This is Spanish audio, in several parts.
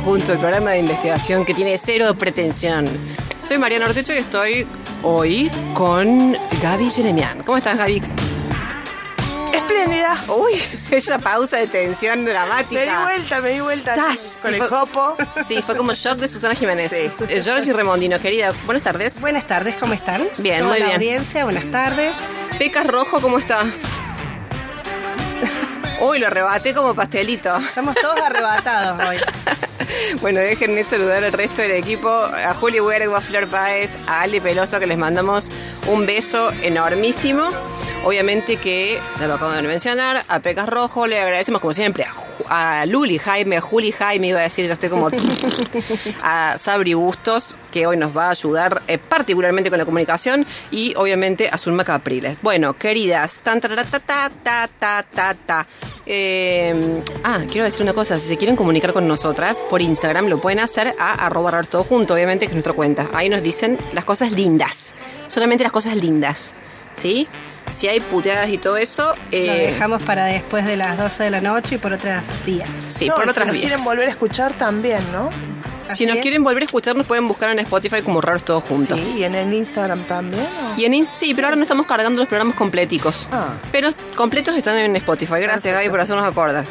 Todo Junto, el programa de investigación que tiene cero pretensión. Soy Mariana Ortecho y estoy hoy con Gaby Jeremian. ¿Cómo estás, Gaby? Espléndida. Uy, esa pausa de tensión dramática. Me di vuelta, me di vuelta. Tas, Con sí, el fue- copo. Sí, fue como shock de Susana Jiménez. Sí. Eh, Georgie Remondino, querida, buenas tardes. Buenas tardes, ¿cómo están? Bien, Toda muy la bien. audiencia, buenas tardes. Pecas Rojo, ¿cómo está? Uy, lo rebaté como pastelito. Estamos todos arrebatados hoy. Bueno, déjenme saludar al resto del equipo, a Juli Huergo, a Flor Páez, a Ale Peloso, que les mandamos un beso enormísimo. Obviamente que, ya lo acabo de mencionar, a Pecas Rojo le agradecemos como siempre, a, a Luli Jaime, a Juli Jaime, iba a decir, ya estoy como... a Sabri Bustos, que hoy nos va a ayudar eh, particularmente con la comunicación, y obviamente a Zulma Capriles. Bueno, queridas, tan, ta, ta, ta, ta, ta, ta. Eh, ah, quiero decir una cosa, si se quieren comunicar con nosotras por Instagram lo pueden hacer a arroba todo junto, obviamente que es nuestra cuenta. Ahí nos dicen las cosas lindas, solamente las cosas lindas, ¿sí? Si hay puteadas y todo eso, Lo eh, dejamos para después de las 12 de la noche y por otras vías. sí, No, por si otras nos vías. quieren volver a escuchar también, ¿no? Si nos es. quieren volver a escuchar, nos pueden buscar en Spotify como raros todos juntos. Sí, y en el Instagram también. Y en Inst- sí, pero ahora no estamos cargando los programas completicos. Ah. Pero completos están en Spotify. Gracias, Perfecto. Gaby, por hacernos acordar.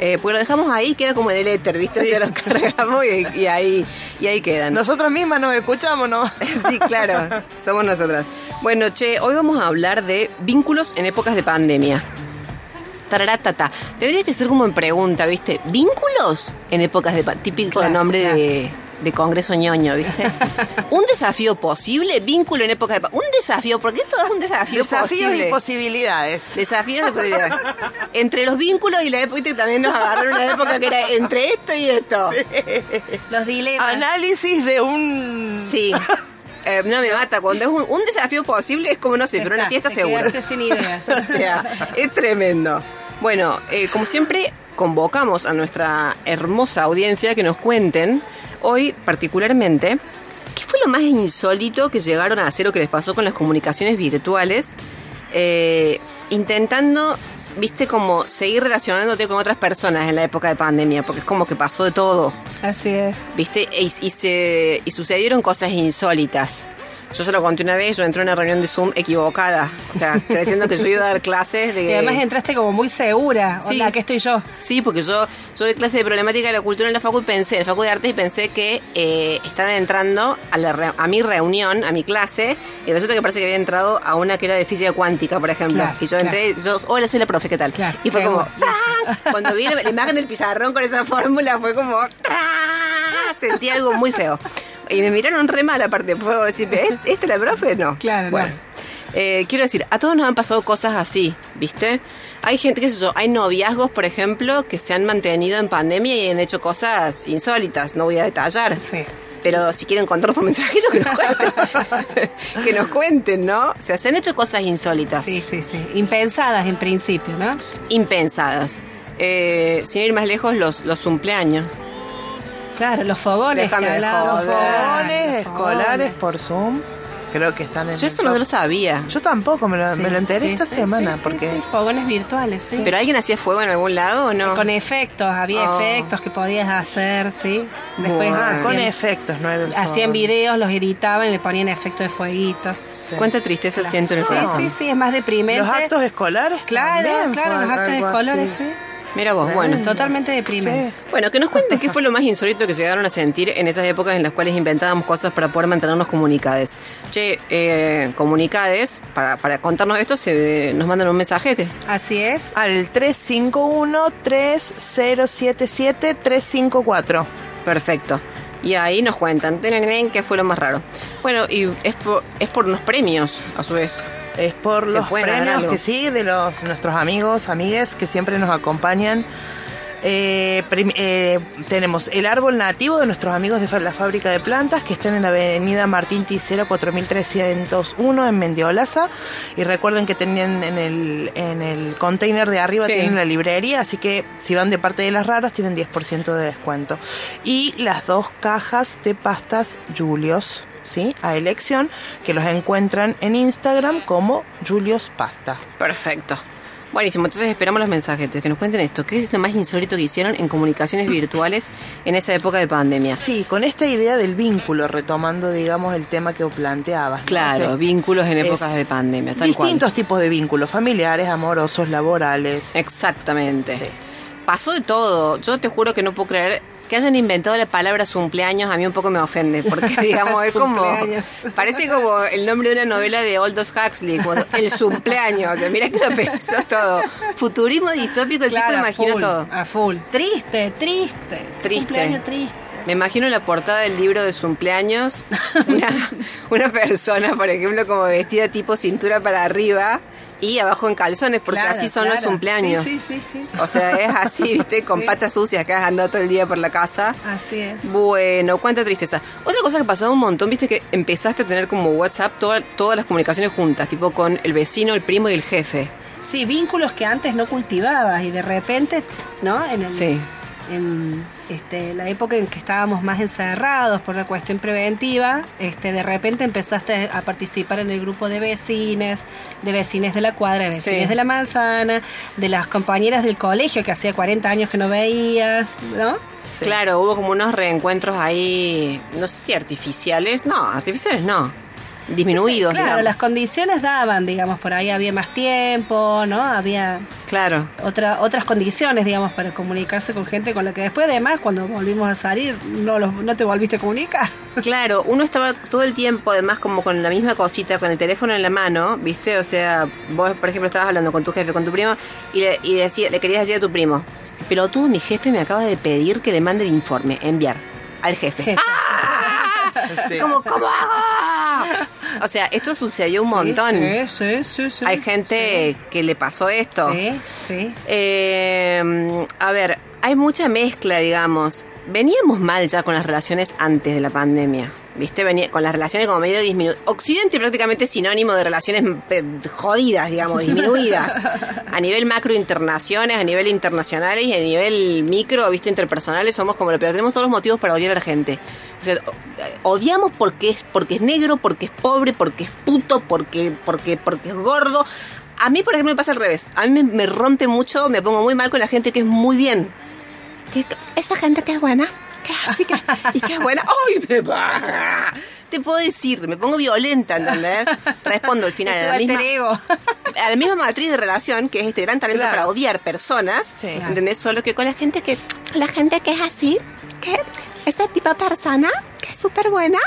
Eh, pues lo dejamos ahí, queda como en el éter, ¿viste? Sí. Se lo cargamos y, y ahí, y ahí quedan. Nosotras mismas nos escuchamos, ¿no? Sí, claro, somos nosotras. Bueno, che, hoy vamos a hablar de vínculos en épocas de pandemia. Tararatata. Tendría que ser como en pregunta, ¿viste? ¿Vínculos en épocas de? Típico Claro, nombre claro. de, de congreso ñoño, ¿viste? ¿Un desafío posible? ¿Vínculo en épocas de? Un desafío, ¿por qué todo es un desafío Desafíos posible? y posibilidades. Desafíos de posibilidades. Entre los vínculos y la época, ¿viste? también nos agarraron una época que era entre esto y esto. Los dilemas. Análisis de un... Sí. Eh, no me mata. Cuando es un, un desafío posible es como, no sé, pero una Está, siesta quedaste sin ideas. o sea, es tremendo. Bueno, eh, como siempre, convocamos a nuestra hermosa audiencia que nos cuenten, hoy particularmente, qué fue lo más insólito que llegaron a hacer o que les pasó con las comunicaciones virtuales, eh, intentando, viste, como seguir relacionándote con otras personas en la época de pandemia, porque es como que pasó de todo. Así es. ¿Viste? Y, y se, y sucedieron cosas insólitas. Yo se lo conté una vez, yo entré a una reunión de Zoom equivocada. O sea, creyendo que yo iba a dar clases de... Y además entraste como muy segura. Sí. Hola, aquí estoy yo. Sí, porque yo, yo doy clase de problemática de la cultura en la facu y pensé, en la facu de artes y pensé que eh, estaban entrando a, la a mi reunión, a mi clase, y resulta que parece que había entrado a una que era de física cuántica, por ejemplo. Claro, y yo entré, yo, hola, soy la profe, ¿qué tal? Claro, y fue como. Cuando vi la, la imagen del pizarrón con esa fórmula, fue como, ¡tran! Sentí algo muy feo. Y me miraron re mal aparte, puedo decir, ¿esta es la profe? No. Claro, bueno. no. Eh, quiero decir, a todos nos han pasado cosas así, ¿viste? Hay gente, qué sé yo, hay noviazgos, por ejemplo, que se han mantenido en pandemia y han hecho cosas insólitas, no voy a detallar. Sí. Pero si quieren contarnos por mensajito, que nos cuenten. que nos cuenten, ¿no? O sea, se han hecho cosas insólitas, Sí, sí, sí. Impensadas en principio, ¿no? impensadas. Eh, sin ir más lejos, los, los cumpleaños. Claro, los fogones Déjame que de. Los fogones Los escolares fogones. por Zoom. Creo que están en Yo esto no lo sabía. Yo tampoco, me lo, Sí, me lo enteré sí, esta sí, semana. sí, sí, porque sí, fogones virtuales, sí. ¿Pero alguien hacía fuego en algún lado o no? Con efectos, había Oh. efectos que podías hacer, sí. Después. Ah, hacían, con efectos, no era el hacían fogón. videos, los editaban y le ponían efectos de fueguito. Sí. ¿Cuánta tristeza siento en el Sí, corazón? sí, sí, es más deprimente. Los actos escolares Claro, también claro, los actos escolares, así. sí. Mira vos, bueno. Totalmente deprimente. Sí. Bueno, que nos cuenten qué fue lo más insólito que llegaron a sentir en esas épocas en las cuales inventábamos cosas para poder mantenernos comunicades. Che, eh, comunicades, para, para contarnos esto, se, nos mandan un mensajete. Así es. Al 351-3077-354. Perfecto. Y ahí nos cuentan qué fue lo más raro. Bueno, y es por, es por unos premios, a su vez. Es por ¿Se los premios que sí, de los nuestros amigos, amigues que siempre nos acompañan. Eh, eh, tenemos el árbol nativo de nuestros amigos de la fábrica de plantas que están en la avenida Martín Ticero 4301 en Mendiolaza y recuerden que tenían en el, en el container de arriba Sí. tienen la librería así que si van de parte de las raras tienen 10% de descuento y las dos cajas de pastas Julios ¿sí? a elección que los encuentran en Instagram como Julios Pasta Perfecto. Buenísimo, entonces esperamos los mensajetes, que nos cuenten esto. ¿Qué es lo más insólito que hicieron en comunicaciones virtuales en esa época de pandemia? Sí, con esta idea del vínculo, retomando, digamos, el tema que planteabas. ¿no? Claro, O sea, vínculos en épocas de pandemia, tal Distintos tipos de vínculos, familiares, amorosos, laborales. Exactamente. Sí. Pasó de todo. Yo te juro que no puedo creer que hayan inventado la palabra cumpleaños. A mí un poco me ofende, porque digamos, es como. Parece como el nombre de una novela de Aldous Huxley, como el cumpleaños. Sea, mira que lo pensó todo. Futurismo distópico, el Claro, tipo imaginó full, todo. A full. Triste, triste. Triste. Cumpleaños triste. Me imagino la portada del libro de cumpleaños, una, una persona, por ejemplo, como vestida tipo cintura para arriba y abajo en calzones, porque Claro, así son los cumpleaños. Sí, sí, sí, sí. O sea, es así, viste, con Sí. patas sucias que has andado todo el día por la casa. Así es. Bueno, cuánta tristeza. Otra cosa que pasaba un montón, viste que empezaste a tener como WhatsApp toda- todas las comunicaciones juntas, tipo con el vecino, el primo y el jefe. Sí, vínculos que antes no cultivabas y de repente, ¿no? En el- Sí. En este, la época en que estábamos más encerrados por la cuestión preventiva, este, de repente empezaste a participar en el grupo de vecines, de vecines de la cuadra, de vecines Sí. de la manzana, de las compañeras del colegio que hacía 40 años que no veías, ¿no? Sí. Claro, hubo como unos reencuentros ahí, no sé si artificiales, no, artificiales no, disminuidos, Claro, digamos. las condiciones daban, digamos, por ahí había más tiempo, ¿no? Había Claro. otra, otras condiciones, digamos, para comunicarse con gente con la que después, además, cuando volvimos a salir, no, los, no te volviste a comunicar. Claro, uno estaba todo el tiempo, además, como con la misma cosita, con el teléfono en la mano, ¿viste? O sea, vos, por ejemplo, estabas hablando con tu jefe, con tu primo, y le, y decía, le querías decir a tu primo, pero tú, mi jefe, me acaba de pedir que le mande el informe, enviar al jefe. Jefe. Sí. ¿Cómo, ¿Cómo hago? O sea, esto sucedió un montón. Sí, sí, sí, sí. Hay gente que le pasó esto. Sí, sí. Eh, a ver, hay mucha mezcla, digamos. Veníamos mal ya con las relaciones antes de la pandemia. ¿Viste? Venía con las relaciones como medio disminuidas. Occidente prácticamente es sinónimo de relaciones eh, jodidas, digamos, disminuidas. a nivel macro internaciones, a nivel internacionales y a nivel micro, ¿viste? Interpersonales somos como lo peor. Tenemos todos los motivos para odiar a la gente. O sea, o- odiamos porque es, porque es negro, porque es pobre, porque es puto, porque, porque, porque es gordo. A mí, por ejemplo, me pasa al revés. A mí me, me rompe mucho, me pongo muy mal con la gente que es muy bien. Que- esa gente que es buena, que, y es buena, ¡ay, me baja! Te puedo decir, me pongo violenta, ¿entendés? Respondo al final a la, misma, a la misma matriz de relación, que es este gran talento Claro. para odiar personas, Sí. ¿entendés? Solo que con la gente que, la gente que es así, que ese tipo de persona, que es súper buena,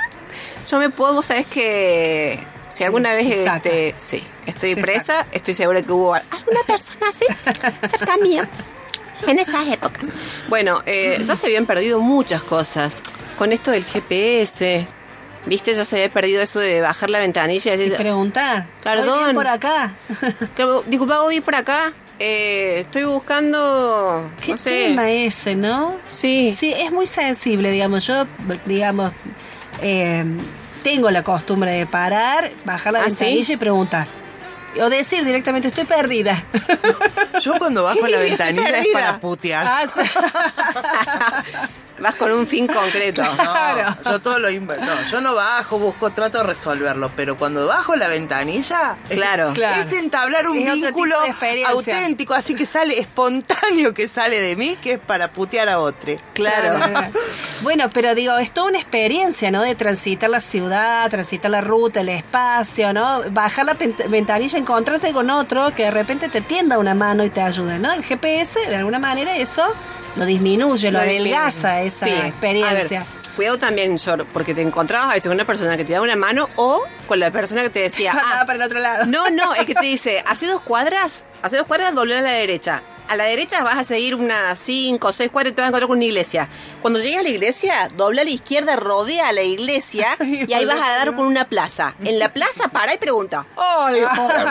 yo me puedo, vos sabés que si alguna vez este, sí, estoy presa, estoy segura que hubo alguna persona así cerca mía en esas épocas. Bueno, eh, ya se habían perdido muchas cosas con esto del GPS. ¿Viste? Ya se había perdido eso de bajar la ventanilla y preguntar. Perdón. "¿Voy bien por acá. "Claro, disculpa, voy por acá. Eh, estoy buscando, ¿Qué no sé. tema ese, no? Sí. Sí, es muy sensible, digamos. Yo, digamos, eh, tengo la costumbre de parar, bajar la ¿Ah, ventanilla sí? y preguntar. O decir directamente, estoy perdida. Yo cuando bajo la ventanilla es para putear. Ah, sí. Vas con un fin concreto. Claro. No, yo todo lo inv- no, yo no bajo, busco, trato de resolverlo, pero cuando bajo la ventanilla, es- Claro. Claro. es entablar un Es vínculo auténtico, así que sale espontáneo que sale de mí, que es para putear a otro. Claro. Bueno, pero digo, es toda una experiencia, ¿no? De transitar la ciudad, transitar la ruta, el espacio, ¿no? Bajar la ventanilla, encontrarte con otro que de repente te tienda una mano y te ayude, ¿no? El GPS, de alguna manera, eso lo disminuye, lo, adelgaza esa Sí. experiencia. A ver, cuidado también, porque te encontrabas a veces con una persona que te da una mano o con la persona que te decía, ah, para el otro lado. no, no, el que te dice, hace dos cuadras, hace dos cuadras, doblar a la derecha. A la derecha vas a seguir unas cinco o seis cuadras y te vas a encontrar con una iglesia. Cuando llegues a la iglesia, dobla a la izquierda, rodea a la iglesia y ahí vas a dar con una plaza. En la plaza para y pregunta, ¡ay, joder!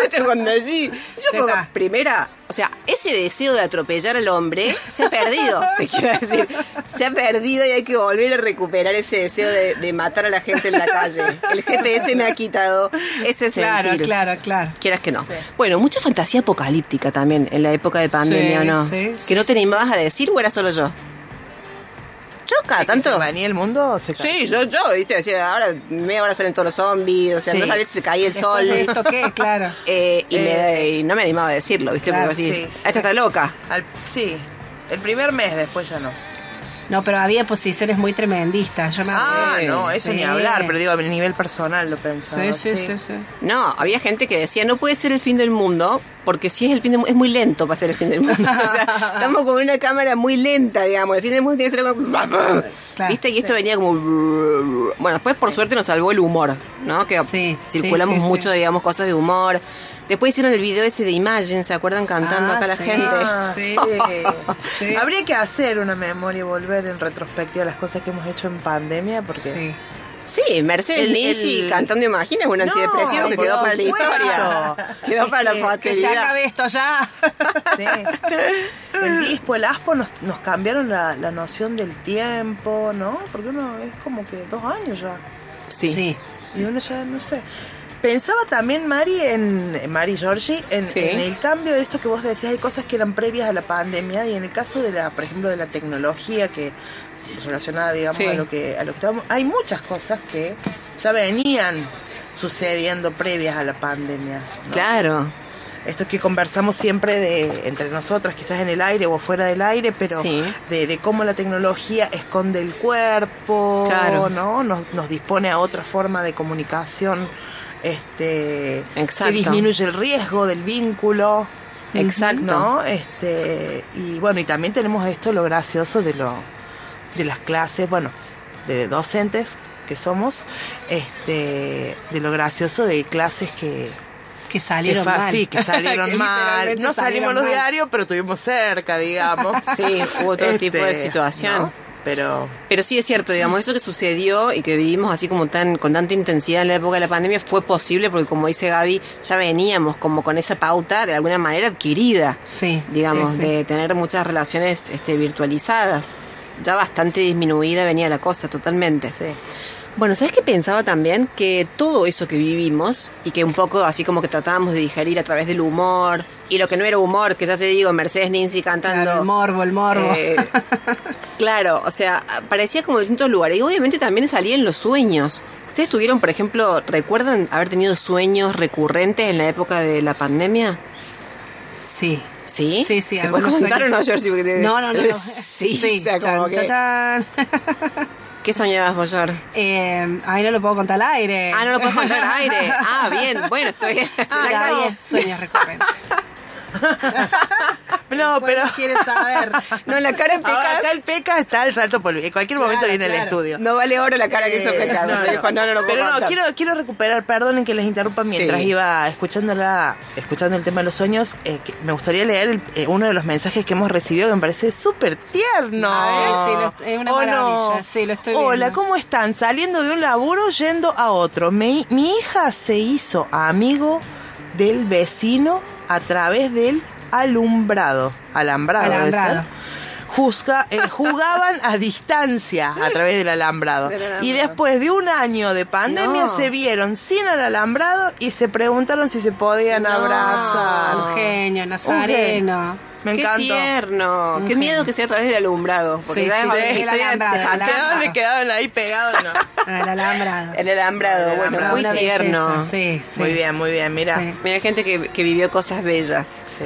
¿Viste? Cuando yo como primera, o sea, ese deseo de atropellar al hombre se ha perdido, te quiero decir. Se ha perdido y hay que volver a recuperar ese deseo de, de matar a la gente en la calle. El GPS me ha quitado ese Claro, sentir. claro, claro. Quieras que no. Bueno, mucha fantasía apocalíptica también en la época de pandemia, Sí, ¿no? sí, que no te animabas a decir o era solo yo. Yo cada tanto. ¿Se el mundo? Se. Sí, yo, yo, viste, decía, ahora media hora salen todos los zombies, o sea, Sí. no sabías si se caía el Después sol. de esto, ¿qué? Claro. Eh, y, me- y no me animaba a decirlo, ¿viste? Claro, Porque así, sí, sí. esta está loca. Al- sí, el primer mes, después ya no. No, pero había posiciones muy tremendistas. Yo me Ah, acuerdo. no, eso Sí. ni hablar, pero digo, a nivel personal lo pensaba. Sí, sí, sí, sí. No, había gente que decía, no puede ser el fin del mundo, porque si es el fin del mundo, es muy lento para ser el fin del mundo. o sea, estamos con una cámara muy lenta, digamos. El fin del mundo tiene que ser como... Claro, ¿Viste? Y esto venía como... Bueno, después por suerte nos salvó el humor, ¿no? Que Sí, circulamos sí, sí, mucho, sí. digamos, cosas de humor. Después hicieron el video ese de Imagine, ¿se acuerdan? Cantando Ah, acá la sí. gente. Ah, Sí. sí. Habría que hacer una memoria y volver en retrospectiva a las cosas que hemos hecho en pandemia, porque Sí. Sí, Mercedes El- cantando Imagina es un No, antidepresivo que quedó para la historia. Quedó para la Es que- se posteridad. acabe esto ya. Sí. El dispo, el aspo nos, nos cambiaron la, la noción del tiempo, ¿no? Porque uno es como que dos años ya. Sí. Sí. Y uno ya, no sé. Pensaba también, Mari, en Mari Giorgi, en, Sí. en el cambio de esto que vos decías, hay cosas que eran previas a la pandemia y en el caso de la, por ejemplo, de la tecnología que relacionada, digamos, Sí. a lo que a lo que estábamos, hay muchas cosas que ya venían sucediendo previas a la pandemia. ¿no? Claro. Esto que conversamos siempre de entre nosotras, quizás en el aire o fuera del aire, pero Sí. de, de cómo la tecnología esconde el cuerpo, Claro. ¿no? Nos, nos dispone a otra forma de comunicación, este, Exacto. que disminuye el riesgo del vínculo. Exacto. ¿no? Este, y bueno, y también tenemos esto lo gracioso de lo de las clases, bueno, de docentes que somos, este, de lo gracioso de clases que Que salieron mal. Sí, que salieron Que mal. No salimos salieron los mal. diarios, pero estuvimos cerca, digamos. Sí, hubo todo tipo de Este, situación. ¿no? Pero Pero sí es cierto, digamos, eso que sucedió y que vivimos así como tan con tanta intensidad en la época de la pandemia fue posible porque como dice Gaby, ya veníamos como con esa pauta de alguna manera adquirida, Sí. digamos, sí, sí. de tener muchas relaciones este, virtualizadas. Ya bastante disminuida venía la cosa totalmente. sí. Bueno, ¿sabes qué pensaba también? Que todo eso que vivimos y que un poco así como que tratábamos de digerir a través del humor y lo que no era humor, que ya te digo, Mercedes Ninzi cantando... Claro, el morbo, el morbo. Eh, claro, o sea, parecía como distintos lugares. Y obviamente también salía en los sueños. ¿Ustedes tuvieron, por ejemplo, recuerdan haber tenido sueños recurrentes en la época de la pandemia? Sí. ¿Sí? Sí, sí. ¿Se puede contar o no? Porque- No, no, no. no. Sí, o sea, como que- chan, chan. ¿Qué soñabas George? Eh, ay, no lo puedo contar al aire. Ah, no lo puedes contar al aire. Ah, bien, bueno, estoy bien. Todavía sueños recurrentes. No, pero. Quiere saber. No, la cara de Ahora, Peca acá el peca está al salto por En cualquier momento Claro, viene el estudio. no vale oro la cara que hizo Peca. no, no. dijo, no, no lo puedo Pero no, contar. quiero, quiero recuperar, perdonen que les interrumpa mientras Sí. iba escuchándola, escuchando el tema de los sueños, eh, que me gustaría leer el- eh, uno de los mensajes que hemos recibido que me parece súper tierno. Ah, sí, lo- es una ¿O maravilla. Sí, lo estoy Hola, viendo. ¿cómo están? Saliendo de un laburo, yendo a otro. Mi, mi hija se hizo amigo del vecino a través del alumbrado. Alambrado. debe Alambrado. ser. juzga- eh, jugaban a distancia a través del alambrado. Del alambrado. Y después de un año de pandemia No. se vieron sin el alambrado y se preguntaron si se podían No. abrazar. Un genio, Nazareno. Me Qué encantó. tierno. Qué miedo que sea a través del alumbrado. Porque Sí, ya sí, es sí, el alambrado, de el fantasma. ¿De dónde quedaban ahí pegados? No. El alambrado. El alambrado, El bueno, alambrado. muy Una tierno. belleza, Sí, sí. Muy bien, muy bien, mira. Sí. Mira, gente que, que vivió cosas bellas. Sí.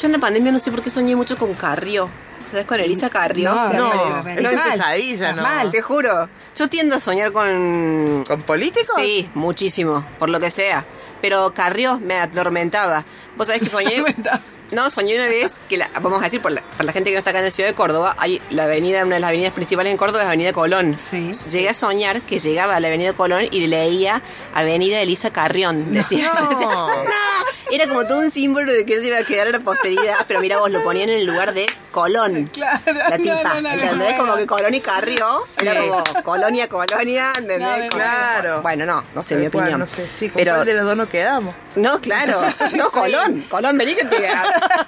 Yo en la pandemia no sé por qué soñé mucho con Carrió. ¿Sabes? Con Elisa Carrió. No, No, pero- es mal. pesadilla, ¿no? mal. Te juro. Yo tiendo a soñar con... ¿Con políticos? Sí, muchísimo, por lo que sea. Pero Carrió me atormentaba. Vos sabés que soñé... No, soñé una vez que, la- vamos a decir, por la, por la gente que no está acá en la ciudad de Córdoba, hay la avenida, una de las avenidas principales en Córdoba es Avenida Colón. Sí. Llegué a soñar que llegaba a la Avenida Colón y leía Avenida Elisa Carrión. Decía, No. yo decía, "No". Era como todo un símbolo de que se iba a quedar en la posteridad, pero mira vos, lo ponían en el lugar de Colón. Claro, La tipa, no, no, no, ¿entendés? no. Como que Colón y Carrió, era Sí. como Colonia, Colonia, ¿entendés? Claro. Bueno, no, no sé, Tal mi cual, opinión. No sé, sí, ¿con pero, cuál de los dos nos quedamos? no, claro. No, Colón. Colón, vení que te,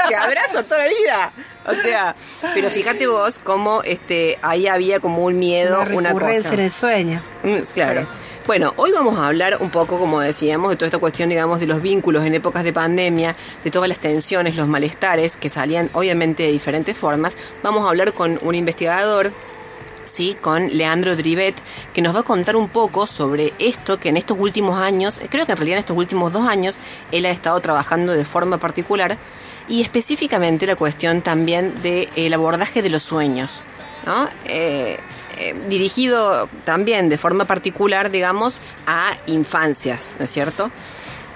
te abrazo toda la vida. O sea, pero fíjate vos cómo este, ahí había como un miedo, Una una, cosa. en el sueño. Mm, claro. Bueno, hoy vamos a hablar un poco, como decíamos, de toda esta cuestión, digamos, de los vínculos en épocas de pandemia, de todas las tensiones, los malestares que salían obviamente de diferentes formas. Vamos a hablar con un investigador ¿sí? con Leandro Drivet, que nos va a contar un poco sobre esto que en estos últimos años, creo que en realidad en estos últimos dos años, él ha estado trabajando de forma particular y específicamente la cuestión también del abordaje de los sueños, ¿no? Eh, eh, dirigido también de forma particular, digamos, a infancias, ¿no es cierto?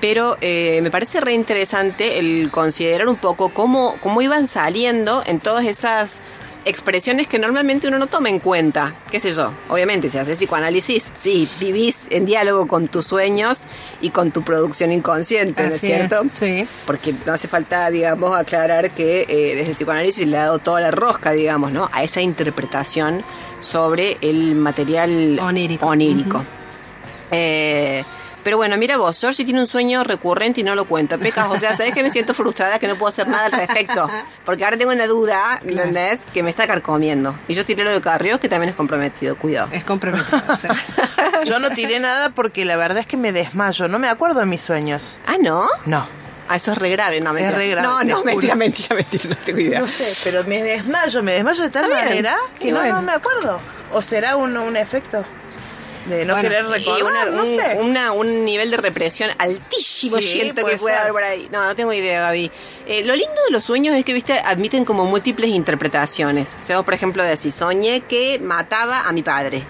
Pero eh, me parece re interesante el considerar un poco cómo, cómo iban saliendo en todas esas expresiones que normalmente uno no toma en cuenta. ¿Qué sé yo? Obviamente, si haces psicoanálisis, sí, vivís en diálogo con tus sueños y con tu producción inconsciente, ¿no es Así cierto? es, sí. Porque no hace falta, digamos, aclarar que eh, desde el psicoanálisis le ha dado toda la rosca, digamos, ¿no? A esa interpretación sobre el material Onírico. Eh, pero bueno, mira vos, Georgie tiene un sueño recurrente y no lo cuenta. Pecas, o sea, ¿sabes que me siento frustrada que no puedo hacer nada al respecto? Porque ahora tengo una duda, ¿entendés? Que me está carcomiendo. Y yo tiré lo de Carrió, que también es comprometido, cuidado. Es comprometido. o sea. Yo no tiré nada porque la verdad es que me desmayo. No me acuerdo de mis sueños. Ah, ¿no? No. Ah, eso es re grave, no, mentira. re grave, No, no, mentira, mentira, mentira, no tengo idea. No sé, pero me desmayo. Me desmayo de tal Está bien. manera que no, bueno. no me acuerdo. ¿O será un, un efecto de no Bueno, querer recordar? una- no un, sé. una- un nivel de represión altísimo Sí, siento que puede haber por ahí. No, no tengo idea, Gaby. Eh, lo lindo de los sueños es que, viste, admiten como múltiples interpretaciones. O sea, vos, por ejemplo, decís, soñé que mataba a mi padre.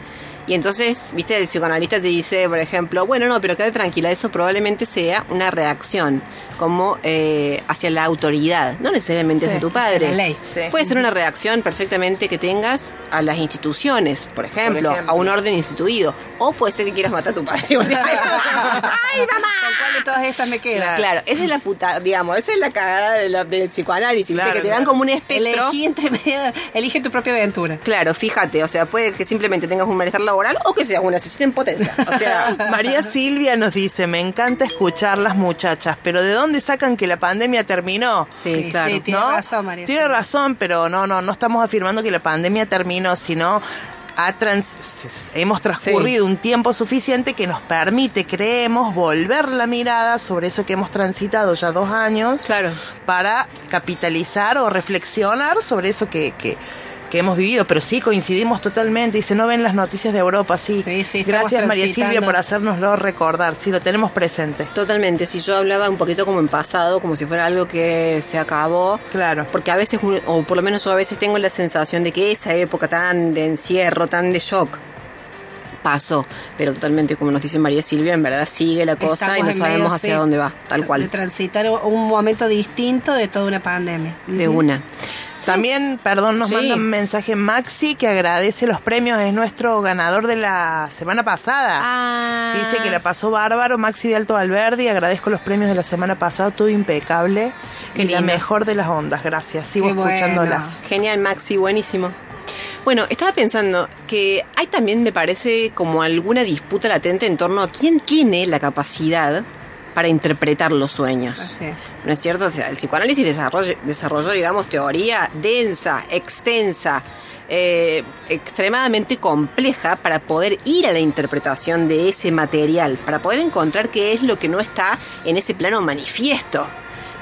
Y entonces, viste, el psicoanalista te dice, por ejemplo, bueno, no, pero quédate tranquila, eso probablemente sea una reacción como eh, hacia la autoridad, no necesariamente Sí, hacia tu hacia padre. la ley. Sí. Puede ser una reacción perfectamente que tengas a las instituciones, por ejemplo, ejemplo. a un orden instituido. O puede ser que quieras matar a tu padre. O sea, ¡Ay, mamá! ¿Con cuál de todas estas me queda? Claro, esa es la puta, digamos, esa es la cagada de la- del psicoanálisis, que te dan como un espectro. Elegí entre medio, elige tu propia aventura. Claro, fíjate, o sea, puede que simplemente tengas un malestar laboral o que seas una asesina en potencia. O sea, María Silvia nos dice, me encanta escuchar las muchachas, pero ¿de dónde sacan que la pandemia terminó? sí, Sí, claro. sí, tiene ¿No? razón, María Tiene Silvia. razón, pero no, no, no estamos afirmando que la pandemia terminó, sino ha trans- hemos transcurrido un tiempo suficiente que nos permite, creemos, volver la mirada sobre eso que hemos transitado ya dos años Claro. para capitalizar o reflexionar sobre eso que, que, que hemos vivido. Pero sí, coincidimos totalmente. Dice, no ven las noticias de Europa, sí. Sí, sí, estamos Gracias María. Silvia por hacérnoslo recordar, sí, lo tenemos presente. Totalmente, si yo hablaba un poquito como en pasado, como si fuera algo que se acabó. Claro. Porque a veces, uno- o por lo menos yo a veces tengo la sensación de que esa época tan de encierro, tan de shock, pasó. Pero totalmente, como nos dice María Silvia, en verdad sigue la cosa Estamos y no sabemos medio, hacia sí, dónde va, tal De cual. transitar un momento distinto de toda una pandemia. De una. También, perdón, nos Sí. manda un mensaje Maxi que agradece los premios, es nuestro ganador de la semana pasada. Ah. Dice que la pasó bárbaro, Maxi de Alto Alberdi, agradezco los premios de la semana pasada, todo impecable. Qué y la mejor de las ondas, gracias. Sigo Qué bueno. escuchándolas. Genial, Maxi, buenísimo. Bueno, estaba pensando que hay también, me parece, como alguna disputa latente en torno a quién tiene la capacidad para interpretar los sueños. Así es. ¿No es cierto? O sea, el psicoanálisis desarrolló, desarrolló, digamos, teoría densa, extensa, eh, extremadamente compleja para poder ir a la interpretación de ese material, para poder encontrar qué es lo que no está en ese plano manifiesto.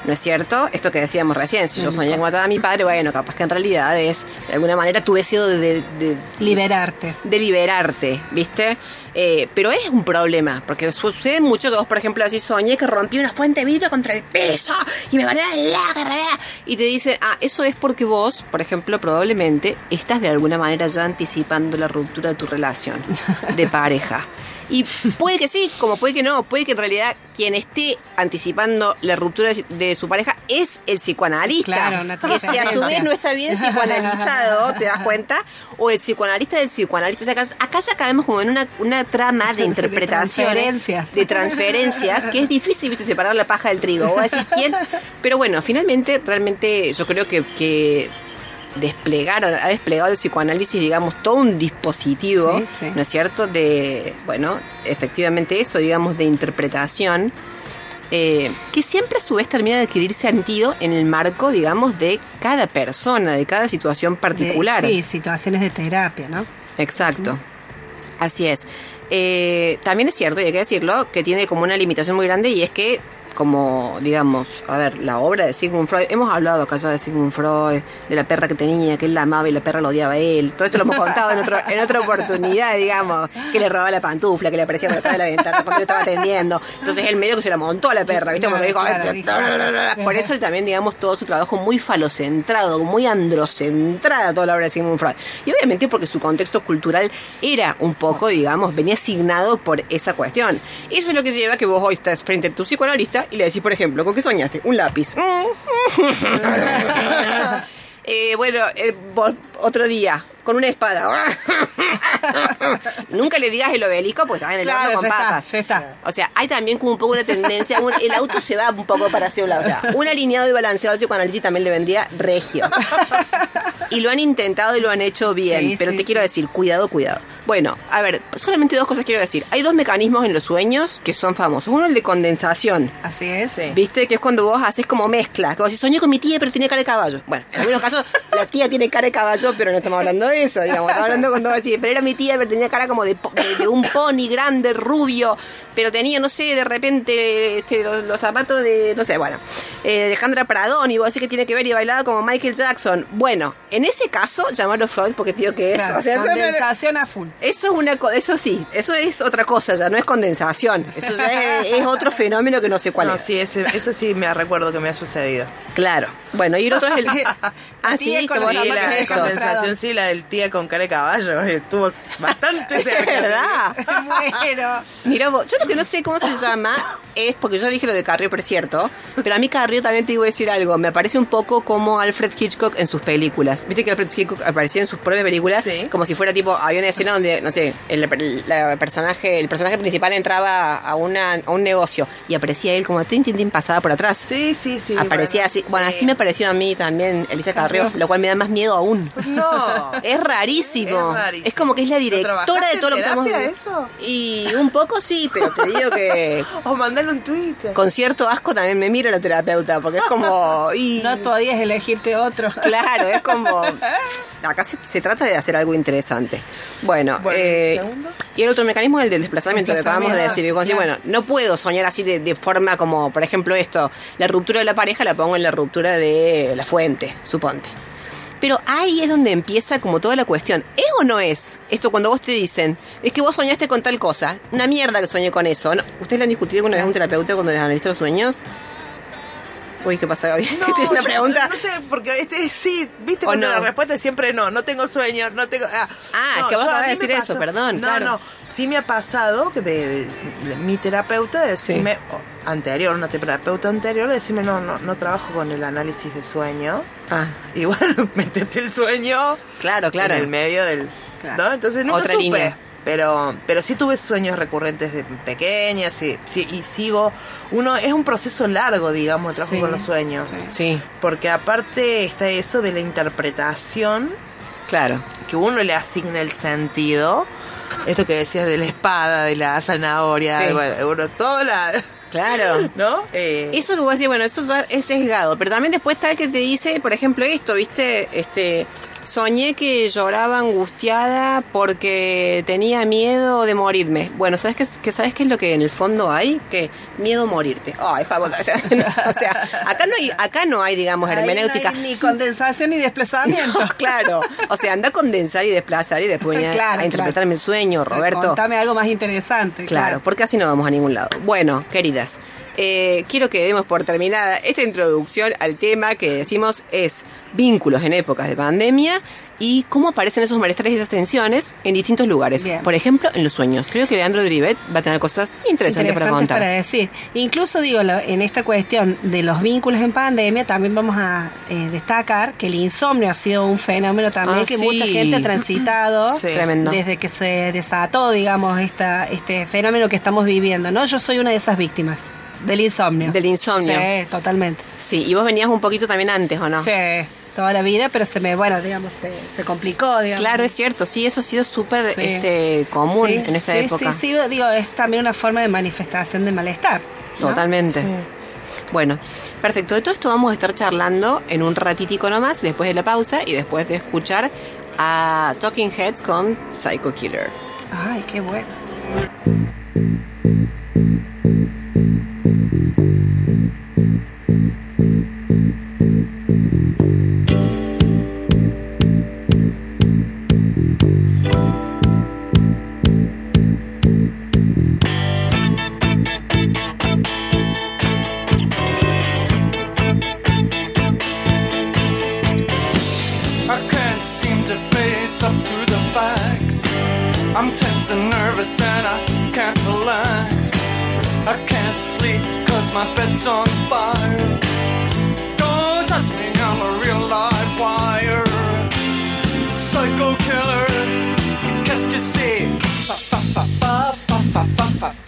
¿No es cierto? Esto que decíamos recién, si yo soñé que mataba a mi padre, bueno, capaz que en realidad es, de alguna manera, tu deseo de, de- de Liberarte. de liberarte, ¿viste? Eh, pero es un problema, porque sucede mucho que vos, por ejemplo, así soñé que rompí una fuente de vidrio contra el peso y me van a la carrera. Y te dicen, ah, eso es porque vos, por ejemplo, probablemente estás de alguna manera ya anticipando la ruptura de tu relación de pareja. Y puede que sí, como puede que no, puede que en realidad quien esté anticipando la ruptura de, de su pareja es el psicoanalista. Claro, una que si a su vez no está bien psicoanalizado, ¿te das cuenta? O el psicoanalista del psicoanalista. O sea, acá, acá ya caemos como en una, una trama de interpretación. transferencias. De transferencias, que es difícil, viste, separar la paja del trigo. O decir quién. Pero bueno, finalmente, realmente yo creo que, que desplegaron, ha desplegado el psicoanálisis, digamos, todo un dispositivo, Sí, sí. ¿no es cierto? De, bueno, efectivamente eso, digamos, de interpretación eh, que siempre a su vez termina de adquirir sentido en el marco, digamos, de cada persona, de cada situación particular. De- sí, situaciones de terapia, ¿no? Exacto. Así es. Eh, también es cierto, y hay que decirlo, que tiene como una limitación muy grande y es que, como, digamos, a ver, la obra de Sigmund Freud, hemos hablado acá ya de Sigmund Freud, de la perra que tenía, que él la amaba y la perra lo odiaba a él. Todo esto lo hemos contado en, otro, en otra oportunidad, digamos, que le robaba la pantufla, que le aparecía por atrás de la ventana cuando lo estaba atendiendo. Entonces él medio que se la montó a la perra, ¿viste? Cuando dijo, Claro, "Ay, dijo, por eso él también, digamos, todo su trabajo muy falocentrado, muy androcentrada toda la obra de Sigmund Freud. Y obviamente porque su contexto cultural era un poco, digamos, venía asignado por esa cuestión. Eso es lo que lleva a que vos hoy estás frente a tu psicoanalista y le decís, por ejemplo, ¿con qué soñaste? Un lápiz. Eh, bueno, eh, otro día, con una espada. Nunca le digas el obelisco porque estás en el Claro, horno con ya está, papas. ya está. O sea, hay también como un poco una tendencia, un- el auto se va un poco para hacia un lado. O sea, un alineado y balanceado al psicoanálisis también le vendría regio. Y lo han intentado y lo han hecho bien, Sí, pero sí, te sí. quiero decir, cuidado, cuidado. Bueno, a ver, solamente dos cosas quiero decir. Hay dos mecanismos en los sueños que son famosos. Uno el de condensación. Así es. ¿Viste? Que es cuando vos haces como mezcla. Como si soñé con mi tía, pero tenía cara de caballo. Bueno, en algunos casos la tía tiene cara de caballo, pero no estamos hablando eso, digamos. Estamos hablando cuando vos decís, pero era mi tía, pero tenía cara como de, po- de- de un pony grande, rubio, pero tenía, no sé, de repente este, los, los zapatos de, no sé, bueno, eh, de Alejandra Pradón, y vos decís que tiene que ver y bailaba como Michael Jackson. Bueno, en ese caso, llamarlo Freud porque te digo que es. Claro, o sea, condensación a full. eso es una co- eso sí, eso es otra cosa ya, no es condensación. Eso ya es, es otro fenómeno que no sé cuál No, es. sí, ese- eso sí me recuerdo que me ha sucedido. Claro. Bueno, y el otro es el. Ah, tía sí, con como la Sí, mamá la- que la es esto. condensación, sí, la del tía con cara de caballo. Estuvo bastante Es cerca. verdad. Bueno. Mira vos, yo lo que no sé cómo se llama es porque yo dije lo de Carrillo, pero es cierto. Pero a mí Carrillo también te digo decir algo. Me parece un poco como Alfred Hitchcock en sus películas. Viste que Alfred Hitchcock aparecía en sus propias películas Sí. como si fuera tipo. Había una escena donde, no sé, el, la personaje, el personaje principal entraba a, una, a un negocio y aparecía él como tin, tin, tin, pasada por atrás. Sí, sí, sí. Aparecía bueno, así. Bueno, sí. así me pareció a mí también Elisa Carrió, lo cual me da más miedo aún. No. Es rarísimo. Es rarísimo. Es como que es la ¿Lo directora de todo lo que estamos eso? Y un poco sí, pero te digo que O mandale un Twitter. con cierto asco también me miro a la terapeuta, porque es como. y- No podías elegirte otro. Claro, es como. Acá se, se trata de hacer algo interesante. Bueno, Bueno, ¿y eh, el segundo? y el otro mecanismo es el del desplazamiento, que acabamos de decir. Claro. bueno, no puedo soñar así de, de forma como, por ejemplo, esto: la ruptura de la pareja la pongo en la ruptura de la fuente, suponte. Pero ahí es donde empieza como toda la cuestión. ¿Es o no es? Esto cuando vos te dicen, es que vos soñaste con tal cosa. Una mierda que soñé con eso. ¿no? ¿Ustedes lo han discutido alguna vez un terapeuta cuando les analiza los sueños? Uy, ¿qué pasa, Gaby? No, ¿Tienes una pregunta? No sé, porque este sí, viste ¿O cuando no? la respuesta es siempre no, no tengo sueños, no tengo. Ah, Ah, no, que vos yo- a me decir eso, perdón, No, claro. no, sí me ha pasado que de, de- de mi terapeuta decirme, anterior, una terapeuta anterior, decirme no, no, no trabajo con el análisis de sueño. Ah, Y bueno, metete el sueño claro, claro. en el medio del. Claro. ¿no? Entonces nunca Otra supe. línea. Pero, pero sí tuve sueños recurrentes de pequeña, sí, sí, y sigo. Uno es un proceso largo, digamos, el trabajo Sí, con los sueños. Sí, Porque aparte está eso de la interpretación, claro. que uno le asigna el sentido. Esto que decías de la espada, de la zanahoria, Sí. de- bueno, todo la, Claro. ¿No? Eh, Eso que vos decís, bueno, eso es sesgado, pero también después está el que te dice, por ejemplo, esto, ¿viste? Este, soñé que lloraba angustiada porque tenía miedo de morirme. Bueno, ¿sabes qué, que ¿sabes qué es lo que en el fondo hay? Que miedo a morirte. Ay, favor. o sea, acá no hay, acá no hay, digamos, Ahí no hermenéutica. hay ni condensación ni desplazamiento. No, claro. O sea, anda a condensar y desplazar y después venir a- Claro, a interpretarme el sueño, Roberto. Contame algo más interesante. Claro, porque así no vamos a ningún lado. Bueno, queridas, eh, quiero que demos por terminada esta introducción al tema que decimos es vínculos en épocas de pandemia y cómo aparecen esos malestares y esas tensiones en distintos lugares. Bien. Por ejemplo, en los sueños. Creo que Leandro Drivet va a tener cosas interesantes, para contar. para decir. Incluso digo, en esta cuestión de los vínculos en pandemia, también vamos a eh, destacar que el insomnio ha sido un fenómeno también Ah, que sí. mucha gente ha transitado Sí. Desde que se desató, digamos, esta, este fenómeno que estamos viviendo. ¿no? Yo soy una de esas víctimas del insomnio. Del insomnio. Sí, totalmente. Sí, y vos venías un poquito también antes, ¿o no? Sí, toda la vida, pero se me, bueno, digamos, se, se complicó, digamos. Claro, es cierto, sí, eso ha sido súper Sí. este, común Sí, en esta sí, época. Sí, sí, digo, es también una forma de manifestación de malestar. ¿no? Totalmente. Bueno, perfecto. De todo esto vamos a estar charlando en un ratitico nomás, después de la pausa y después de escuchar a Talking Heads con Psycho Killer. Ay, qué bueno. Fa fa fa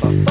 Fa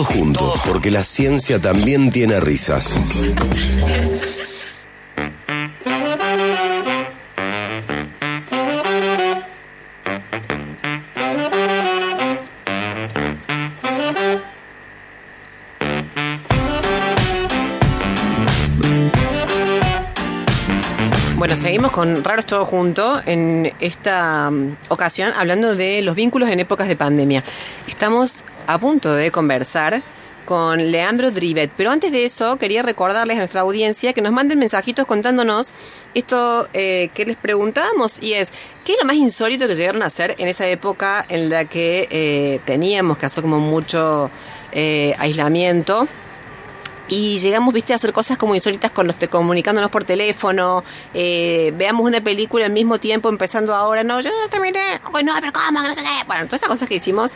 todo junto, porque la ciencia también tiene risas. Con Raros Todo Junto en esta mm, ocasión hablando de los vínculos en épocas de pandemia. Estamos a punto de conversar con Leandro Drivet, pero antes de eso quería recordarles a nuestra audiencia que nos manden mensajitos contándonos esto eh, que les preguntábamos y es, ¿qué es lo más insólito que llegaron a hacer en esa época en la que eh, teníamos que hacer como mucho eh, aislamiento? Y llegamos, viste, a hacer cosas como insólitas con los te- comunicándonos por teléfono. eh, veamos una película al mismo tiempo, empezando ahora. No, yo no terminé. Ay, no, pero ¿cómo? Que no sé qué. Bueno, todas esas cosas que hicimos.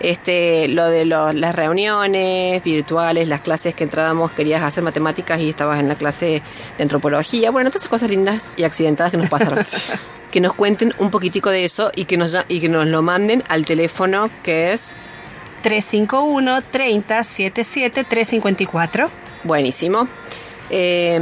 Este, lo de los- las reuniones virtuales, las clases que entrábamos, querías hacer matemáticas y estabas en la clase de antropología. Bueno, todas esas cosas lindas y accidentadas que nos pasaron. que nos cuenten un poquitico de eso y que nos, ya- y que nos lo manden al teléfono que es 351 30 77 354. Buenísimo. Eh,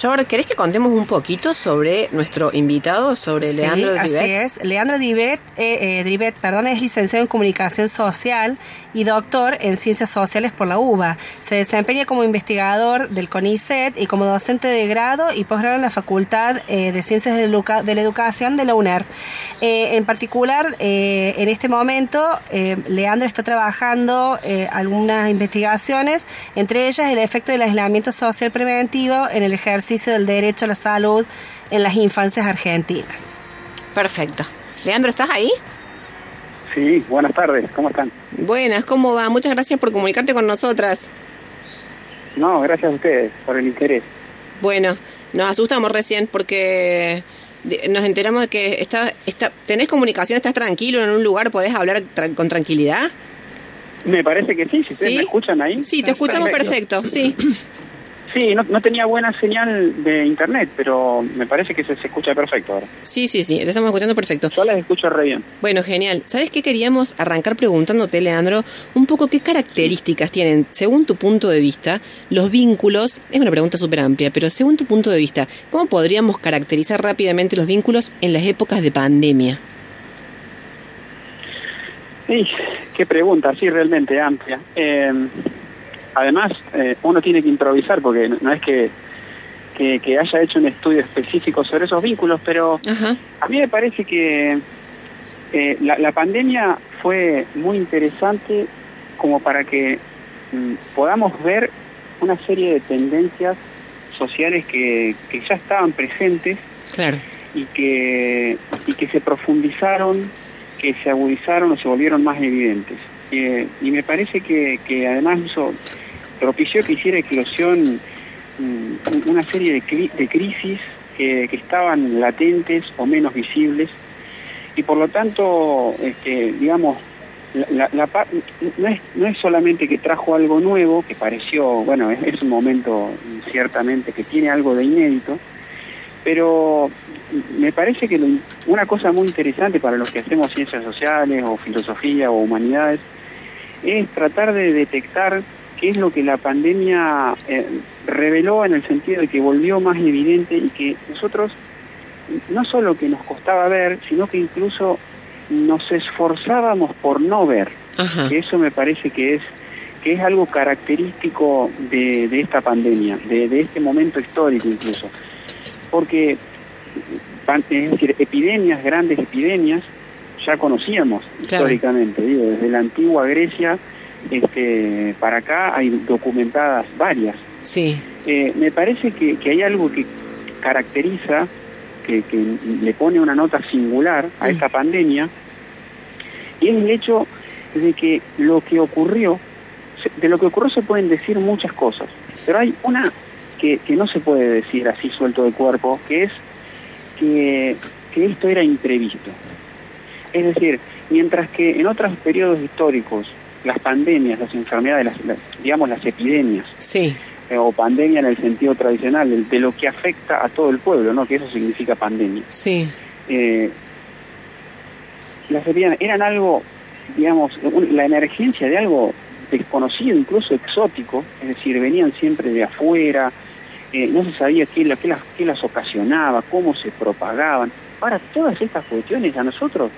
Jor, ¿querés que contemos un poquito sobre nuestro invitado, sobre Sí, Leandro así Drivet? es. Leandro Drivet, eh, eh, Drivet, perdón, es licenciado en Comunicación Social y doctor en Ciencias Sociales por la UBA. Se desempeña como investigador del CONICET y como docente de grado y posgrado en la Facultad eh, de Ciencias de, de la Educación de la UNER. Eh, en particular, eh, en este momento, Leandro está trabajando algunas investigaciones, entre ellas el efecto del aislamiento social preventivo en el ejercicio del derecho a la salud en las infancias argentinas. Perfecto. Leandro, ¿estás ahí? Sí, buenas tardes, ¿cómo están? Buenas, ¿cómo va? Muchas gracias por comunicarte con nosotras. No, gracias a ustedes por el interés. Bueno, nos asustamos recién porque nos enteramos de que está, está, tenés comunicación, estás tranquilo en un lugar, podés hablar tra- con tranquilidad. Me parece que sí, si ustedes ¿Sí? me escuchan ahí. Sí, te escuchamos perfecto, sí. Sí, no, no tenía buena señal de internet, pero me parece que se, se escucha perfecto ahora. Sí, sí, sí, te estamos escuchando perfecto. Yo las escucho re bien. Bueno, genial. ¿Sabes qué queríamos arrancar preguntándote, Leandro? Un poco qué características tienen, según tu punto de vista, los vínculos. Es una pregunta súper amplia, pero según tu punto de vista, ¿cómo podríamos caracterizar rápidamente los vínculos en las épocas de pandemia? Sí, qué pregunta, sí, realmente amplia. Eh, además, eh, uno tiene que improvisar porque no, no es que, que, que haya hecho un estudio específico sobre esos vínculos, pero Ajá. A mí me parece que eh, la, la pandemia fue muy interesante como para que mm, podamos ver una serie de tendencias sociales que, que ya estaban presentes Claro. y que, y que se profundizaron, que se agudizaron o se volvieron más evidentes. Eh, y me parece que, que además eso propició que hiciera eclosión mm, una serie de, cri- de crisis que, estaban latentes o menos visibles. Y por lo tanto, este, digamos, no, es, no es solamente que trajo algo nuevo, que pareció, bueno, es, un momento ciertamente que tiene algo de inédito, pero me parece que una cosa muy interesante para los que hacemos ciencias sociales o filosofía o humanidades es tratar de detectar qué es lo que la pandemia eh, reveló en el sentido de que volvió más evidente y que nosotros no solo que nos costaba ver, sino que incluso nos esforzábamos por no ver. Ajá. Que Eso me parece que es que es algo característico de, de esta pandemia, de, de este momento histórico incluso. Porque, es decir, epidemias, grandes epidemias, ya conocíamos Claro. históricamente, digo, desde la antigua Grecia este, para acá hay documentadas varias. Sí. Eh, me parece que, que hay algo que caracteriza, que, que le pone una nota singular a Mm. esta pandemia, y es el hecho de que lo que ocurrió, de lo que ocurrió se pueden decir muchas cosas, pero hay una que, que no se puede decir así suelto de cuerpo, que es que, que esto era imprevisto. Es decir, mientras que en otros periodos históricos las pandemias, las enfermedades, las- las- digamos las epidemias, Sí. eh, o pandemia en el sentido tradicional, de, de lo que afecta a todo el pueblo, ¿no? Que eso significa pandemia. Sí. Eh, las epidemias eran algo digamos, un- la emergencia de algo desconocido, incluso exótico, es decir, venían siempre de afuera, eh, no se sabía qué las, qué las ocasionaba, cómo se propagaban. Ahora, todas estas cuestiones a nosotros,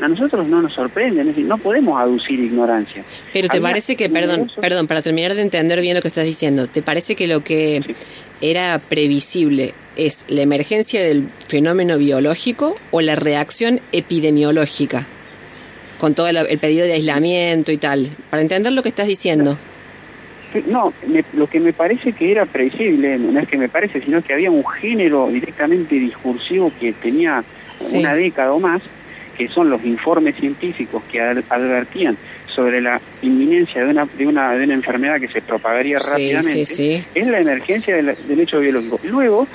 a nosotros no nos sorprenden, es decir, no podemos aducir ignorancia. Pero te Había parece que, perdón, perdón, para terminar de entender bien lo que estás diciendo, ¿te parece que lo que Sí. era previsible es la emergencia del fenómeno biológico o la reacción epidemiológica? Con todo el, el pedido de aislamiento y tal. Para entender lo que estás diciendo. No, me- lo que me parece que era previsible, no es que me parece, sino que había un género directamente discursivo que tenía Sí. una década o más, que son los informes científicos que ad- advertían sobre la inminencia de una, de una, de una enfermedad que se propagaría Sí, rápidamente, sí, sí. es la emergencia del, del hecho biológico. Luego,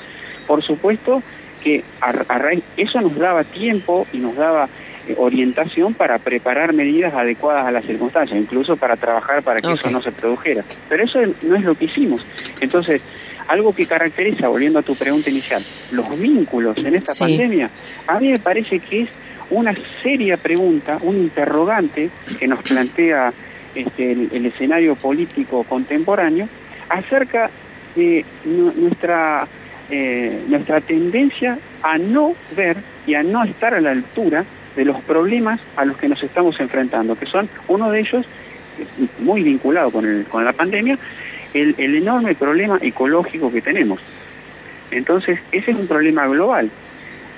por supuesto, que a, a raíz, eso nos daba tiempo y nos daba eh, orientación para preparar medidas adecuadas a las circunstancias, incluso para trabajar para que eso no se produjera. Pero eso no es lo que hicimos. Entonces, algo que caracteriza, volviendo a tu pregunta inicial, los vínculos en esta pandemia, a mí me parece que es una seria pregunta, un interrogante que nos plantea este, el, escenario político contemporáneo acerca de nu- nuestra, eh, nuestra tendencia a no ver y a no estar a la altura de los problemas a los que nos estamos enfrentando, que son uno de ellos, muy vinculado con, con la pandemia, el enorme problema ecológico que tenemos. Entonces, ese es un problema global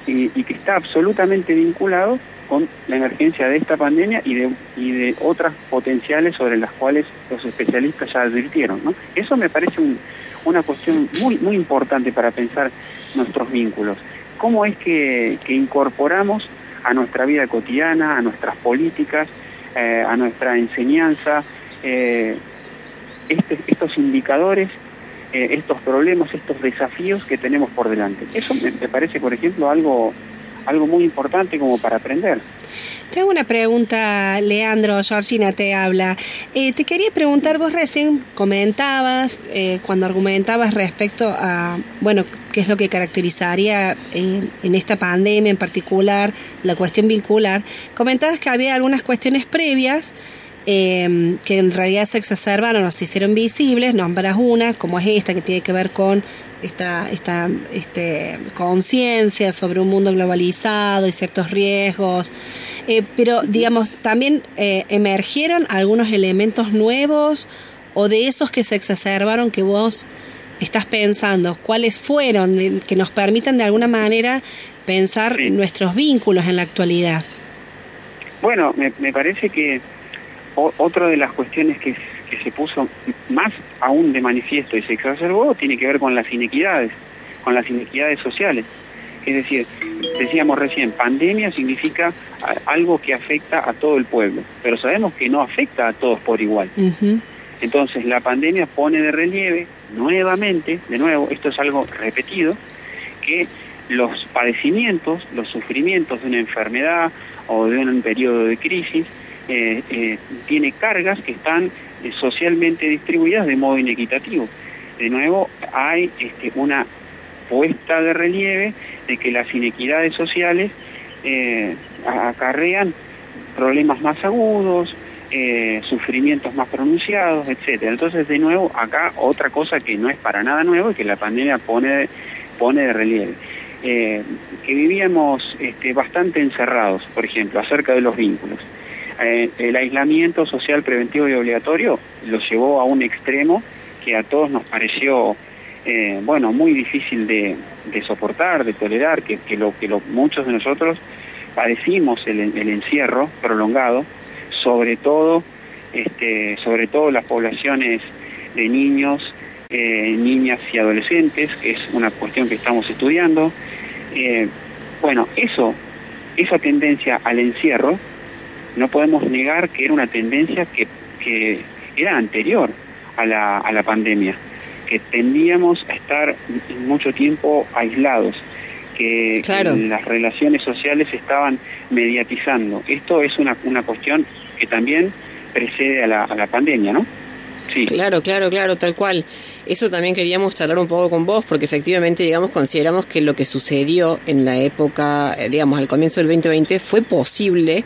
y, que está absolutamente vinculado con la emergencia de esta pandemia y de, y de otras potenciales sobre las cuales los especialistas ya advirtieron. Eso me parece un- una cuestión muy, muy importante para pensar nuestros vínculos. ¿Cómo es que, que incorporamos a nuestra vida cotidiana, a nuestras políticas, eh, a nuestra enseñanza, eh, este- estos indicadores, eh, estos problemas, estos desafíos que tenemos por delante. Eso me, parece, por ejemplo, algo, algo muy importante como para aprender. Tengo una pregunta, Leandro, Georgina te habla. Eh, te quería preguntar, vos recién comentabas, eh, cuando argumentabas respecto a, bueno, qué es lo que caracterizaría en esta pandemia en particular, la cuestión vincular, comentabas que había algunas cuestiones previas eh, que en realidad se exacerbaron o se hicieron visibles, nombras una, como es esta, que tiene que ver con esta, esta este, conciencia sobre un mundo globalizado y ciertos riesgos. Eh, pero, digamos, también eh, emergieron algunos elementos nuevos o de esos que se exacerbaron que vos estás pensando, cuáles fueron que nos permitan de alguna manera pensar nuestros vínculos en la actualidad. Bueno, me, me parece que o- otra de las cuestiones que, que se puso más aún de manifiesto y se exacerbó tiene que ver con las inequidades, con las inequidades sociales. Es decir, decíamos recién, pandemia significa algo que afecta a todo el pueblo, pero sabemos que no afecta a todos por igual. Entonces la pandemia pone de relieve nuevamente, de nuevo, esto es algo repetido, que los padecimientos, los sufrimientos de una enfermedad o de un periodo de crisis, eh, eh, tiene cargas que están eh, socialmente distribuidas de modo inequitativo. De nuevo, hay este, una puesta de relieve de que las inequidades sociales acarrean problemas más agudos, sufrimientos más pronunciados, etcétera. Entonces, de nuevo, acá otra cosa que no es para nada nuevo y que la pandemia pone, pone de relieve. Que vivíamos este, bastante encerrados, por ejemplo, acerca de los vínculos. Eh, el aislamiento social preventivo y obligatorio lo llevó a un extremo que a todos nos pareció eh, bueno muy difícil de, soportar, de tolerar, que, lo que muchos de nosotros padecimos el, encierro prolongado, sobre todo este, sobre todo las poblaciones de niños, eh, niñas y adolescentes, que es una cuestión que estamos estudiando. Bueno, eso, esa tendencia al encierro, no podemos negar que era una tendencia que, que era anterior a la, a la pandemia, que tendíamos a estar mucho tiempo aislados, que, Claro. que las relaciones sociales se estaban mediatizando. Esto es una, una cuestión que también precede a la, a la pandemia, ¿no? Sí. Claro, claro, claro, tal cual. Eso también queríamos charlar un poco con vos, porque efectivamente, digamos, consideramos que lo que sucedió en la época, eh, digamos, al comienzo del 2020 fue posible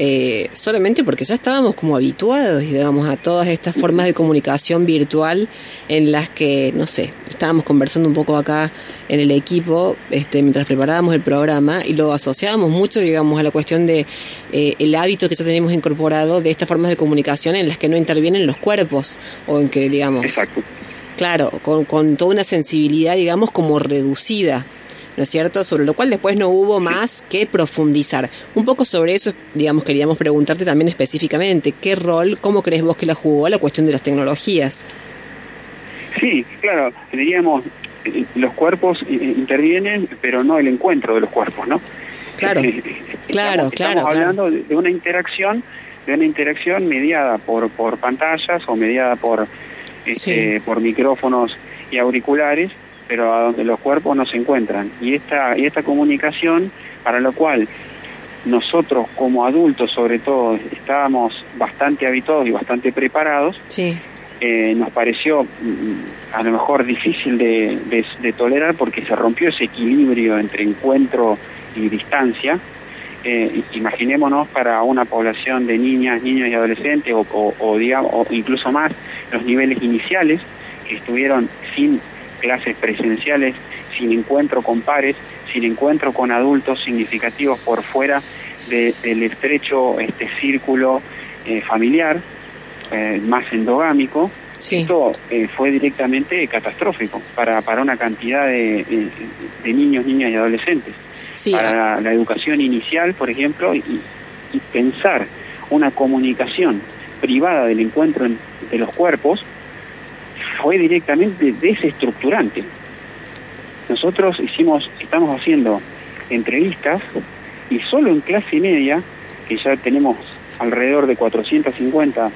eh, solamente porque ya estábamos como habituados, digamos, a todas estas formas de comunicación virtual en las que, no sé, estábamos conversando un poco acá en el equipo este, mientras preparábamos el programa y lo asociábamos mucho, digamos, a la cuestión de eh, el hábito que ya tenemos incorporado de estas formas de comunicación en las que no intervienen los cuerpos o en que, digamos, Exacto. Claro, con, con toda una sensibilidad, digamos, como reducida, ¿no es cierto? Sobre lo cual después no hubo más que profundizar. Un poco sobre eso, digamos, queríamos preguntarte también específicamente, ¿qué rol, cómo crees vos que la jugó la cuestión de las tecnologías? Sí, claro, diríamos, eh, los cuerpos eh, intervienen, pero no el encuentro de los cuerpos, ¿no? Claro, Estamos- claro, claro, Estamos claro. hablando de de una interacción, de una interacción mediada por, por pantallas o mediada por, este, Sí. por micrófonos y auriculares, pero a donde los cuerpos no se encuentran. Y esta, y esta comunicación, para lo cual nosotros como adultos sobre todo estábamos bastante habituados y bastante preparados, Sí, eh, nos pareció mm, a lo mejor difícil de, de- de tolerar porque se rompió ese equilibrio entre encuentro y distancia. Eh, imaginémonos para una población de niñas, niños y adolescentes o, o- o digamos, o incluso más los niveles iniciales que estuvieron sin clases presenciales, sin encuentro con pares, sin encuentro con adultos significativos por fuera de- del estrecho este círculo eh, familiar eh, más endogámico, sí, esto eh, fue directamente catastrófico para, para una cantidad de, de- niños, niñas y adolescentes. sí. Para la, la educación inicial, por ejemplo, y, y pensar una comunicación privada del encuentro en- de los cuerpos fue directamente desestructurante. Nosotros hicimos, estamos haciendo entrevistas y solo en clase media, que ya tenemos alrededor de 450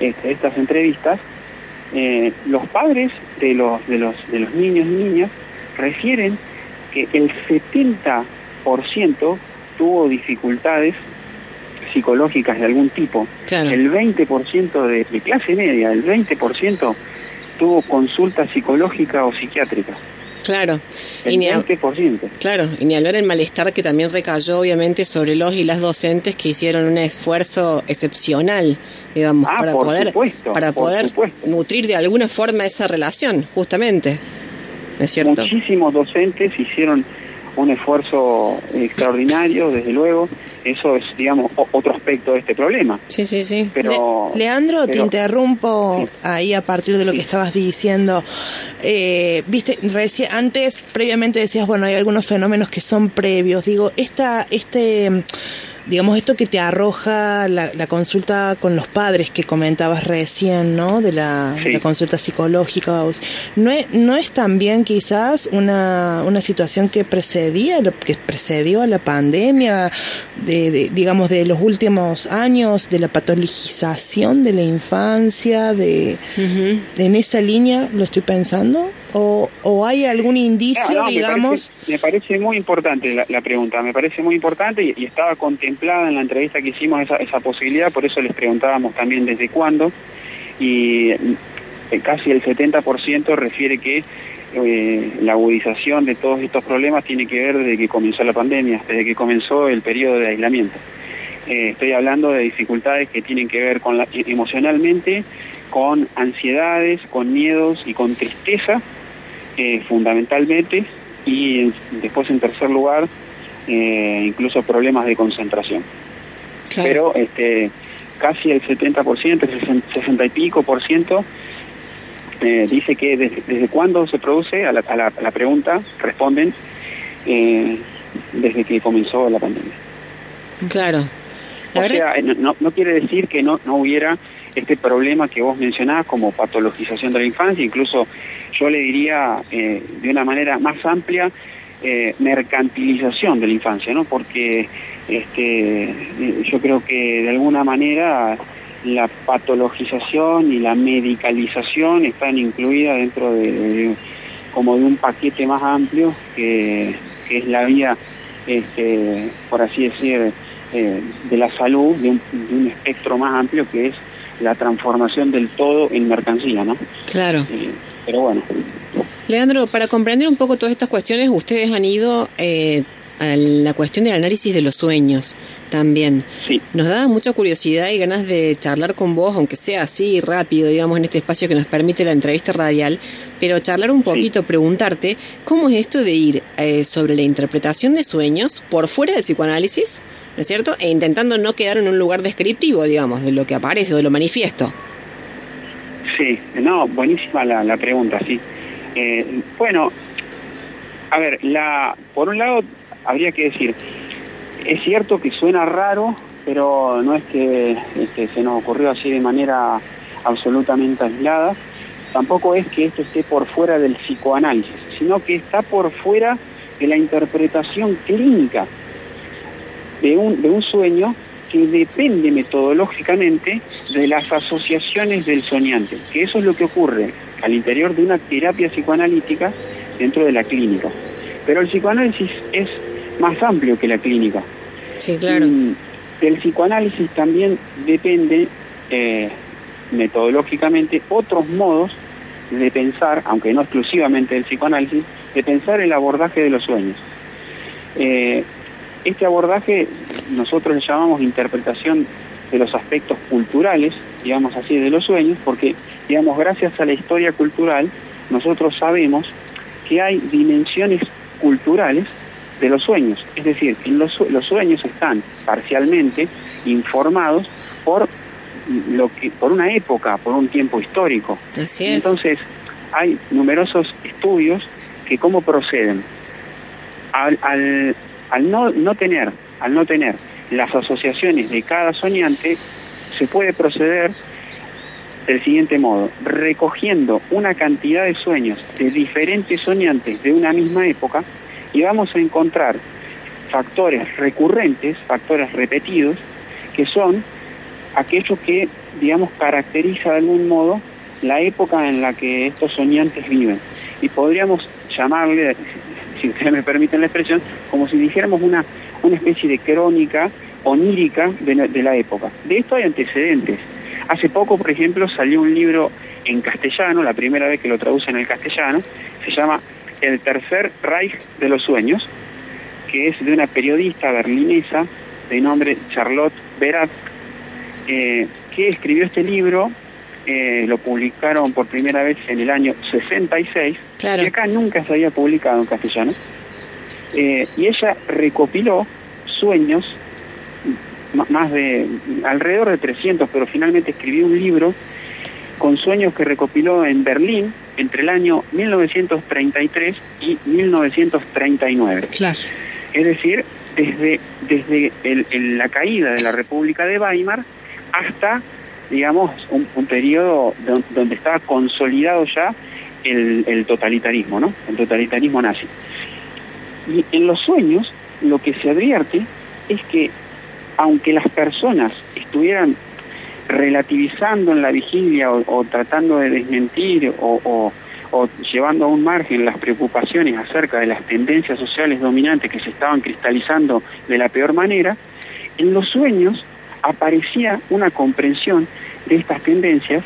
este, estas entrevistas, eh, los padres de los, de, los, de los niños y niñas refieren que el 70% tuvo dificultades psicológicas de algún tipo. Claro. El 20% de, de clase media, el 20% tuvo consulta psicológica o psiquiátrica. Claro. El Y ni, a- 20%. claro, y ni hablar el malestar que también recayó obviamente sobre los y las docentes que hicieron un esfuerzo excepcional, digamos, Ah, para poder supuesto, para poder supuesto. nutrir de alguna forma esa relación, justamente. ¿No es cierto? Muchísimos docentes hicieron un esfuerzo extraordinario, desde luego. Eso es, digamos, otro aspecto de este problema. Sí, sí, sí. Pero, Le- Leandro, te interrumpo Sí. ahí a partir de lo que estabas diciendo. Eh, Viste, reci- antes, previamente decías, bueno, hay algunos fenómenos que son previos. Digo, esta, este, digamos, esto que te arroja la, la consulta con los padres que comentabas recién, ¿no? De la, Sí. la consulta psicológica. ¿No es, no es también quizás una, una situación que precedía, que precedió a la pandemia, de, de, digamos, de los últimos años, de la patologización de la infancia, de, Ujú. en esa línea lo estoy pensando? ¿O, o hay algún indicio, No, no, me digamos? parece- Me parece, muy importante la, la pregunta, me parece muy importante y, y estaba contemplada en la entrevista que hicimos esa, posibilidad, por eso les preguntábamos también desde cuándo, y eh, casi el 70% refiere que eh, la agudización de todos estos problemas tiene que ver desde que comenzó la pandemia, desde que comenzó el periodo de aislamiento. Eh, estoy hablando de dificultades que tienen que ver con la, e- emocionalmente, con ansiedades, con miedos y con tristeza, fundamentalmente, y después en tercer lugar, eh, incluso problemas de concentración. Claro. Pero este, casi el 70%, el 60 60 y pico por ciento, eh, dice que desde, desde cuándo se produce, a la, a la- a la pregunta responden eh, desde que comenzó la pandemia. Claro. La o verdad, sea, no, quiere decir que no, no hubiera este problema que vos mencionás como patologización de la infancia, incluso yo le diría eh, de una manera más amplia, eh, mercantilización de la infancia, ¿no? Porque este, eh, yo creo que de alguna manera la patologización y la medicalización están incluidas dentro de, de- como de un paquete más amplio que, que es la vía, este, por así decir, eh, de la salud, de un, de un espectro más amplio que es la transformación del todo en mercancía, ¿no? claro. Eh, pero bueno, Leandro, para comprender un poco todas estas cuestiones, ustedes han ido eh, a la cuestión del análisis de los sueños también. Sí. Nos da mucha curiosidad y ganas de charlar con vos, aunque sea así rápido, digamos, en este espacio que nos permite la entrevista radial, pero charlar un poquito, preguntarte, ¿cómo es esto de ir eh, sobre la interpretación de sueños por fuera del psicoanálisis, ¿no es cierto? E intentando no quedar en un lugar descriptivo, digamos, de lo que aparece, de lo manifiesto. Sí, no, buenísima la, la pregunta, sí. Eh, bueno, a ver, la, por un lado habría que decir, es cierto que suena raro, pero no es que este, se nos ocurrió así de manera absolutamente aislada, tampoco es que esto esté por fuera del psicoanálisis, sino que está por fuera de la interpretación clínica de un, de un sueño que depende metodológicamente de las asociaciones del soñante, que eso es lo que ocurre al interior de una terapia psicoanalítica dentro de la clínica. Pero el psicoanálisis es más amplio que la clínica. Sí, claro. Y del psicoanálisis también depende eh, metodológicamente otros modos de pensar, aunque no exclusivamente del psicoanálisis, de pensar el abordaje de los sueños. Eh, este abordaje nosotros le llamamos interpretación de los aspectos culturales, digamos así, de los sueños, porque, digamos, gracias a la historia cultural, nosotros sabemos que hay dimensiones culturales de los sueños. Es decir, que los, los sueños están parcialmente informados por lo que por una época, por un tiempo histórico. Así es. Entonces, hay numerosos estudios que cómo proceden. Al, al, al no, no tener, al no tener las asociaciones de cada soñante, se puede proceder del siguiente modo, recogiendo una cantidad de sueños de diferentes soñantes de una misma época y vamos a encontrar factores recurrentes, factores repetidos, que son aquello que, digamos, caracteriza de algún modo la época en la que estos soñantes viven. Y podríamos llamarle, si ustedes me permiten la expresión, como si dijéramos una, una especie de crónica onírica de la, de la época. De esto hay antecedentes. Hace poco, por ejemplo, salió un libro en castellano, la primera vez que lo traducen al castellano, se llama El Tercer Reich de los Sueños, que es de una periodista berlinesa de nombre Charlotte Berat, eh, que escribió este libro, eh, lo publicaron por primera vez en el año 66, Claro. y acá nunca se había publicado en castellano, Eh, y ella recopiló sueños, más de alrededor de 300, pero finalmente escribió un libro con sueños que recopiló en Berlín entre el año 1933 y 1939. Claro. Es decir, desde, desde el- el- la caída de la República de Weimar hasta, digamos, un, un periodo don- donde estaba consolidado ya el, el totalitarismo, ¿no? El totalitarismo nazi. Y en los sueños lo que se advierte es que aunque las personas estuvieran relativizando en la vigilia o, tratando de desmentir o llevando a un margen las preocupaciones acerca de las tendencias sociales dominantes que se estaban cristalizando de la peor manera, en los sueños aparecía una comprensión de estas tendencias,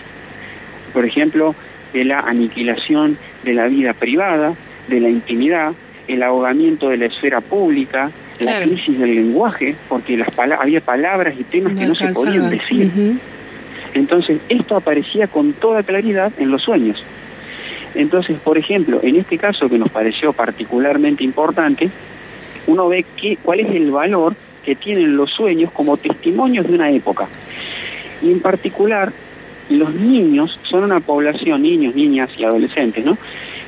por ejemplo, de la aniquilación de la vida privada, de la intimidad, el ahogamiento de la esfera pública, la Claro. crisis del lenguaje, porque las pala- había palabras y temas que no se podían decir. Entonces, esto aparecía con toda claridad en los sueños. Entonces, por ejemplo, en este caso que nos pareció particularmente importante, uno ve que, cuál es el valor que tienen los sueños como testimonios de una época. Y en particular, los niños son una población, niños, niñas y adolescentes, ¿no?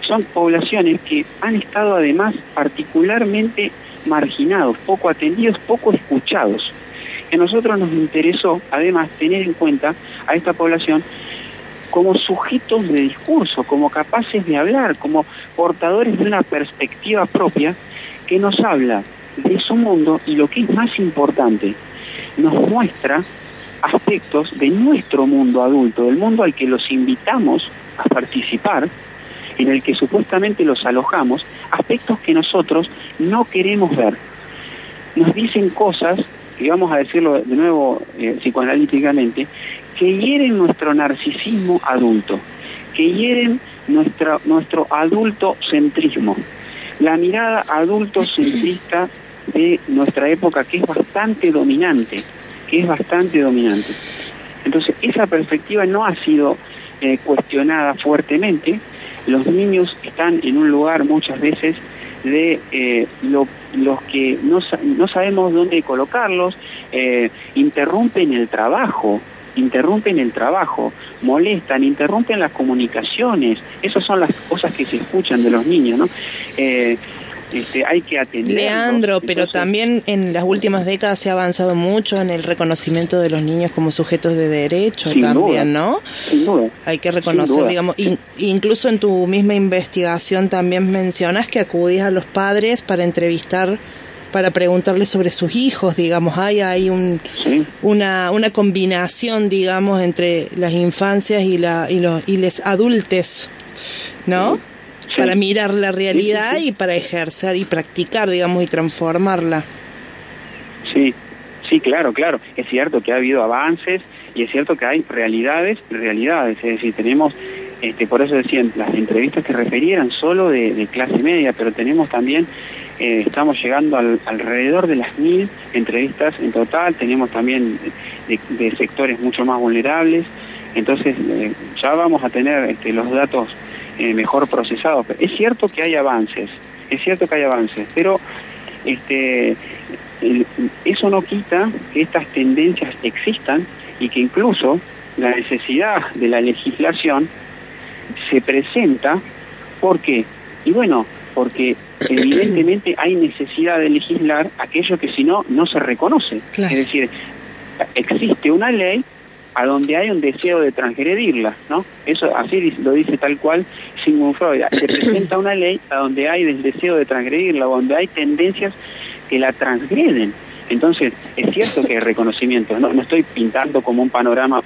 Son poblaciones que han estado además particularmente marginados, poco atendidos, poco escuchados. A nosotros nos interesó, además, tener en cuenta a esta población como sujetos de discurso, como capaces de hablar, como portadores de una perspectiva propia que nos habla de su mundo y lo que es más importante, nos muestra aspectos de nuestro mundo adulto, del mundo al que los invitamos a participar, en el que supuestamente los alojamos, aspectos que nosotros no queremos ver. Nos dicen cosas, y vamos a decirlo de nuevo eh, psicoanalíticamente, que hieren nuestro narcisismo adulto, que hieren nuestra, nuestro adulto centrismo, la mirada adulto centrista de nuestra época que es bastante dominante, que es bastante dominante. Entonces, esa perspectiva no ha sido eh, cuestionada fuertemente. Los niños están en un lugar muchas veces de eh, lo- los que no, no sabemos dónde colocarlos, eh, interrumpen el trabajo, interrumpen el trabajo, molestan, interrumpen las comunicaciones. Esas son las cosas que se escuchan de los niños, ¿no? Eh, este, hay que atender. Leandro, pero también en las últimas décadas se ha avanzado mucho en el reconocimiento de los niños como sujetos de derecho también, duda. ¿no? Sin duda. Hay que reconocer, digamos, in- incluso en tu misma investigación también mencionas que acudís a los padres para entrevistar, para preguntarles sobre sus hijos, digamos, hay, hay un, Sí. una, una combinación, digamos, entre las infancias y, la, y, los, y les adultes, ¿no? Sí. Para mirar la realidad sí. y para ejercer y practicar, digamos, y transformarla. Sí, sí, claro, claro. Es cierto que ha habido avances y es cierto que hay realidades, realidades. Es decir, tenemos, este, por eso decían, las entrevistas que referían solo de, de clase media, pero tenemos también, eh, estamos llegando al- alrededor de las mil entrevistas en total. Tenemos también de, de sectores mucho más vulnerables. Entonces, eh, ya vamos a tener este, los datos eh, mejor procesados. Es cierto que hay avances, es cierto que hay avances, pero este, el- eso no quita que estas tendencias existan y que incluso la necesidad de la legislación se presenta. ¿Por qué? Y bueno, porque evidentemente hay necesidad de legislar aquello que si no, no se reconoce. Claro. Es decir, existe una ley a donde hay un deseo de transgredirla, ¿no? Eso así lo dice tal cual Sigmund Freud. Se presenta una ley a donde hay el deseo de transgredirla, donde hay tendencias que la transgreden. Entonces, es cierto que hay reconocimiento, no, no estoy pintando como un panorama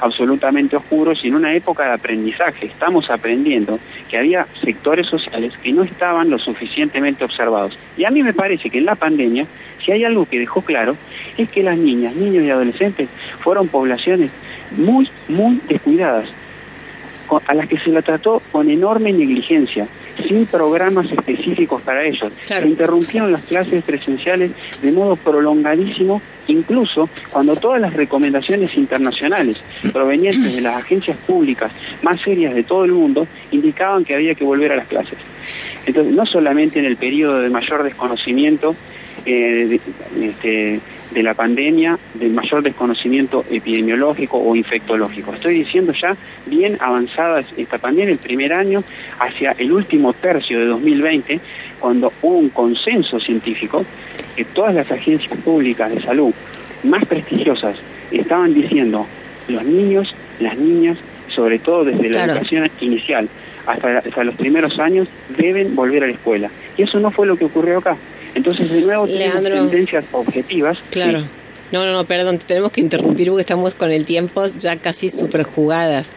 absolutamente oscuro, sino una época de aprendizaje. Estamos aprendiendo que había sectores sociales que no estaban lo suficientemente observados. Y a mí me parece que en la pandemia, si hay algo que dejó claro, es que las niñas, niños y adolescentes fueron poblaciones muy, muy descuidadas, a las que se la trató con enorme negligencia, sin programas específicos para ellos. Claro. Se interrumpieron las clases presenciales de modo prolongadísimo, incluso cuando todas las recomendaciones internacionales provenientes de las agencias públicas más serias de todo el mundo indicaban que había que volver a las clases. Entonces, no solamente en el periodo de mayor desconocimiento eh, de, este, de la pandemia, del mayor desconocimiento epidemiológico o infectológico. Estoy diciendo ya bien avanzada esta pandemia, el primer año, hacia el último tercio de 2020, cuando hubo un consenso científico que todas las agencias públicas de salud más prestigiosas estaban diciendo los niños, las niñas, sobre todo desde la educación inicial hasta, hasta los primeros años, deben volver a la escuela. Y eso no fue lo que ocurrió acá. Entonces, de nuevo, tenemos Leandro. tendencias objetivas. Claro. Sí. No, no, no, perdón, te tenemos que interrumpir porque estamos con el tiempo ya casi super jugadas.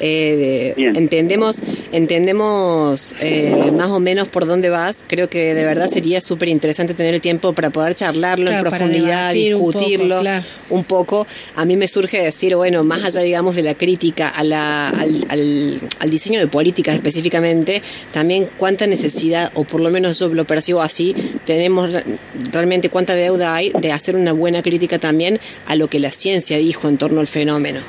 Eh, entendemos entendemos eh, más o menos por dónde vas. Creo que de verdad sería súper interesante tener el tiempo para poder charlarlo Claro, en profundidad, debatir un poco, discutirlo claro. un poco. A mí me surge decir, bueno, más allá, digamos, de la crítica a la, al, al, al diseño de políticas específicamente, también cuánta necesidad, o por lo menos yo lo percibo así, tenemos re- realmente cuánta deuda hay de hacer una buena crítica también a lo que la ciencia dijo en torno al fenómeno.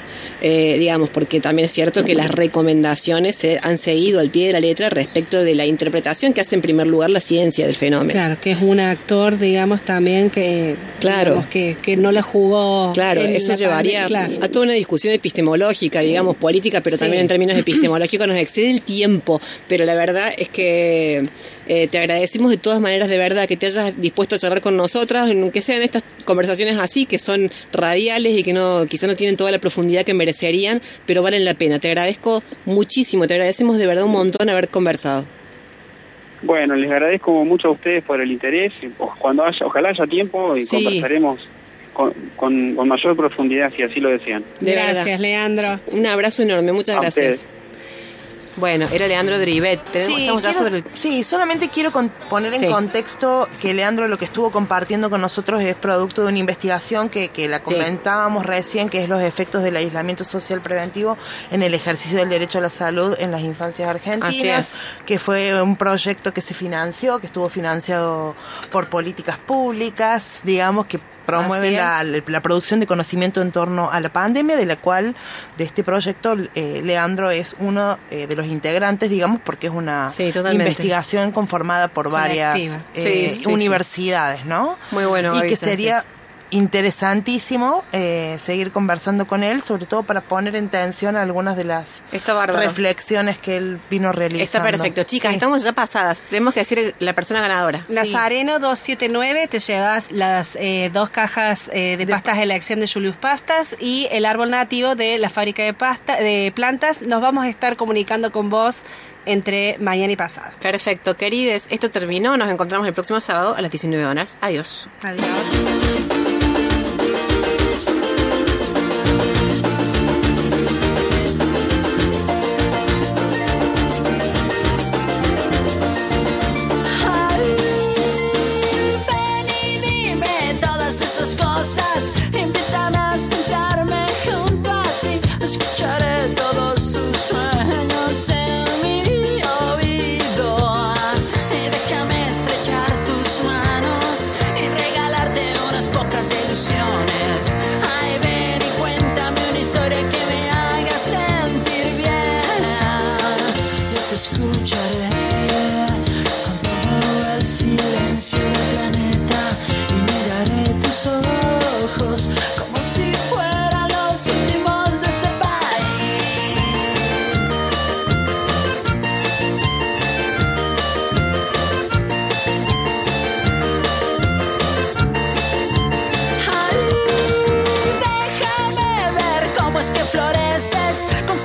Eh, digamos, porque también es cierto que las recomendaciones se han seguido al pie de la letra respecto de la interpretación que hace en primer lugar la ciencia del fenómeno. Claro, que es un actor, digamos, también que, Claro. digamos, que, que no la jugó. Claro, eso llevaría claro. a toda una discusión epistemológica, digamos, política, pero Sí. también en términos epistemológicos nos excede el tiempo. Pero la verdad es que eh, te agradecemos de todas maneras, de verdad, que te hayas dispuesto a charlar con nosotras, aunque sean estas conversaciones así, que son radiales y que no quizá no tienen toda la profundidad que merecerían, pero valen la pena. Te agradezco muchísimo, te agradecemos de verdad un montón haber conversado. Bueno, les agradezco mucho a ustedes por el interés. Cuando haya, ojalá haya tiempo y Sí. conversaremos con, con- con mayor profundidad si así lo desean. De Gracias, verdad. Leandro. Un abrazo enorme, muchas A gracias. ustedes. Bueno, era Leandro Drivet. Sí, estamos ya quiero- sobre el... sí, solamente quiero con- poner en Sí. contexto que Leandro lo que estuvo compartiendo con nosotros es producto de una investigación que, que la Sí. comentábamos recién, que es los efectos del aislamiento social preventivo en el ejercicio del derecho a la salud en las infancias argentinas, que fue un proyecto que se financió, que estuvo financiado por políticas públicas, digamos, que promueve la, producción de conocimiento en torno a la pandemia, de la cual, de este proyecto, eh, Leandro es uno eh, de los integrantes, digamos, porque es una Sí, investigación conformada por varias eh, Sí, sí, sí. universidades, ¿no? Muy bueno, Y que sería. Interesantísimo eh, seguir conversando con él, sobre todo para poner en tensión algunas de las reflexiones que él vino realizando. Está perfecto. Chicas, Sí. estamos ya pasadas. Tenemos que decir la persona ganadora. Nazareno 279, te llevas las eh, dos cajas eh, de, De- pastas de elección de Julius Pastas y el árbol nativo de la fábrica de, pasta, de plantas. Nos vamos a estar comunicando con vos entre mañana y pasado. Perfecto, querides. Esto terminó. Nos encontramos el próximo sábado a las 19 horas. Adiós. Adiós.